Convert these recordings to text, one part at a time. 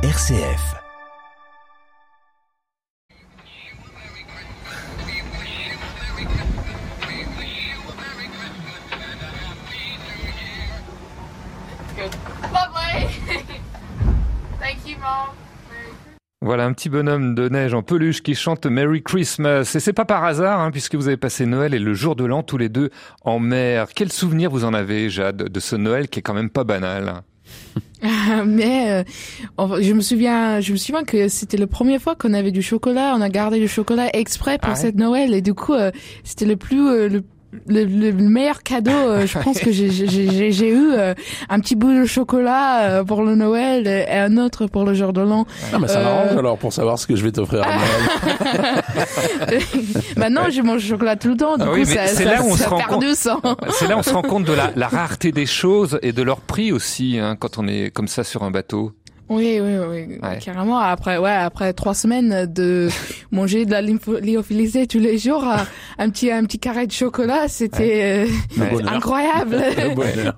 RCF. Voilà un petit bonhomme de neige en peluche qui chante Merry Christmas. Et c'est pas par hasard, hein, puisque vous avez passé Noël et le jour de l'an tous les deux en mer. Quel souvenir vous en avez, Jade, de ce Noël qui est quand même pas banal? mais euh, je me souviens, je me souviens que c'était la première fois qu'on avait du chocolat. On a gardé le chocolat exprès pour Ah ouais cette Noël et du coup, euh, c'était le plus euh, le le, le meilleur cadeau, euh, je pense que j'ai- j'ai j'ai- j'ai eu euh, un petit bout de chocolat euh, pour le Noël et un autre pour le jour de l'an. Ah, mais ça Euh, m'arrange alors pour savoir ce que je vais t'offrir à Noël. Maintenant, je mange du chocolat tout le temps, du Ah coup, oui, ça, c'est ça, là où on ça se rend perd compte. du sang. C'est là où on se rend compte de la, la rareté des choses et de leur prix aussi, hein, quand on est comme ça sur un bateau. Oui, oui, oui, Ouais. carrément. Après, ouais, après trois semaines de manger de la lyophilisée tous les jours, euh, un petit, un petit carré de chocolat, c'était euh, Ouais. incroyable.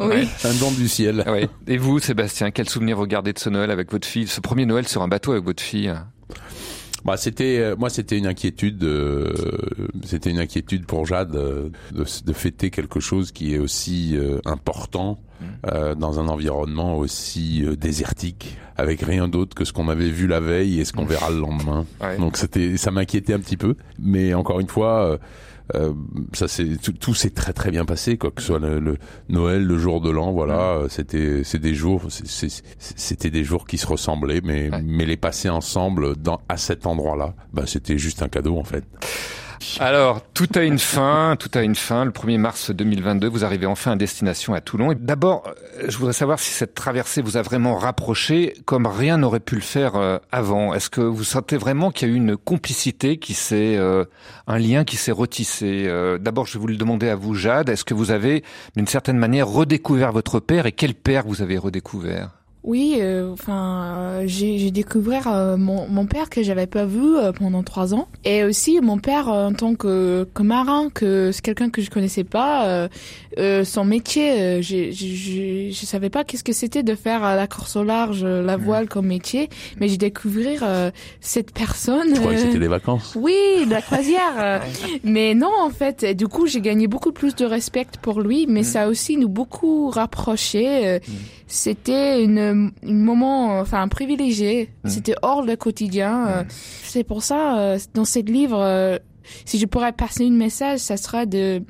Oui. Un don du ciel. Ah ouais. Et vous, Sébastien, quel souvenir vous gardez de ce Noël avec votre fille, ce premier Noël sur un bateau avec votre fille? Bah, c'était, euh, moi, c'était une inquiétude. euh, c'était une inquiétude pour Jade euh, de, de fêter quelque chose qui est aussi euh, important euh, dans un environnement aussi euh, désertique, avec rien d'autre que ce qu'on avait vu la veille et ce qu'on verra le lendemain. Ouais. Donc c'était, ça m'inquiétait un petit peu. Mais encore une fois. euh, euh, ça c'est tout, tout s'est très très bien passé quoi que ce soit le, le Noël le jour de l'an voilà euh, c'était c'est des jours c'était des jours qui se ressemblaient mais Ouais. mais les passer ensemble dans à cet endroit là bah c'était juste un cadeau en fait Alors, tout a une fin, tout a une fin. Le 1er mars 2022, vous arrivez enfin à destination à Toulon. Et d'abord, euh, je voudrais savoir si cette traversée vous a vraiment rapproché comme rien n'aurait pu le faire euh, avant. Est-ce que vous sentez vraiment qu'il y a eu une complicité qui s'est, euh, un lien qui s'est retissé Euh, D'abord, je vais vous le demander à vous, Jade. Est-ce que vous avez, d'une certaine manière, redécouvert votre père et quel père vous avez redécouvert? Oui, euh, enfin, euh, j'ai j'ai découvert euh, mon, mon père que j'avais pas vu euh, pendant trois ans, et aussi mon père euh, en tant que, que marin, que c'est quelqu'un que je connaissais pas. euh, euh, son métier, euh, j'ai- je savais pas qu'est-ce que c'était de faire la course au large, euh, la voile comme métier, mais j'ai découvert euh, cette personne. je croyais que c'était les vacances? oui, de la croisière. mais non, en fait, et du coup, j'ai gagné beaucoup plus de respect pour lui, mais ça a aussi nous beaucoup rapproché. euh, C'était une, une moment, euh, enfin, privilégié. C'était hors le quotidien. euh, C'est pour ça, euh, dans ce livre, euh, si je pourrais passer un message, ça serait de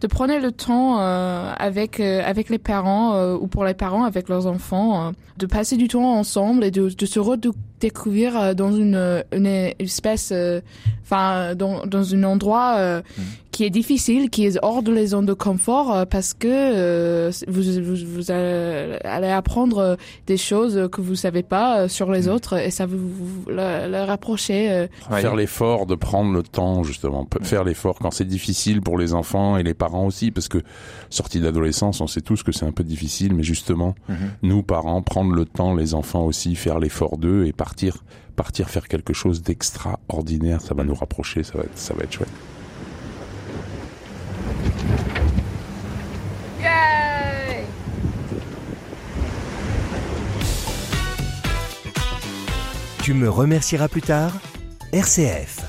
de prendre le temps euh, avec euh, avec les parents euh, ou pour les parents avec leurs enfants, euh, de passer du temps ensemble et de, de se redécouvrir euh, dans une, euh, une espèce, euh, enfin dans dans un endroit euh, qui est difficile, qui est hors de les zones de confort euh, parce que euh, vous, vous vous allez apprendre euh, des choses que vous savez pas sur les autres et ça vous, vous le, le rapprocher. euh, Ouais. faire l'effort de prendre le temps justement Pe- faire l'effort quand c'est difficile pour les enfants et les parents aussi parce que sortie d'adolescence on sait tous que c'est un peu difficile mais justement Mhm. nous parents prendre le temps les enfants aussi faire l'effort d'eux et partir partir faire quelque chose d'extraordinaire ça va nous rapprocher ça va être, ça va être chouette Tu me remercieras plus tard RCF.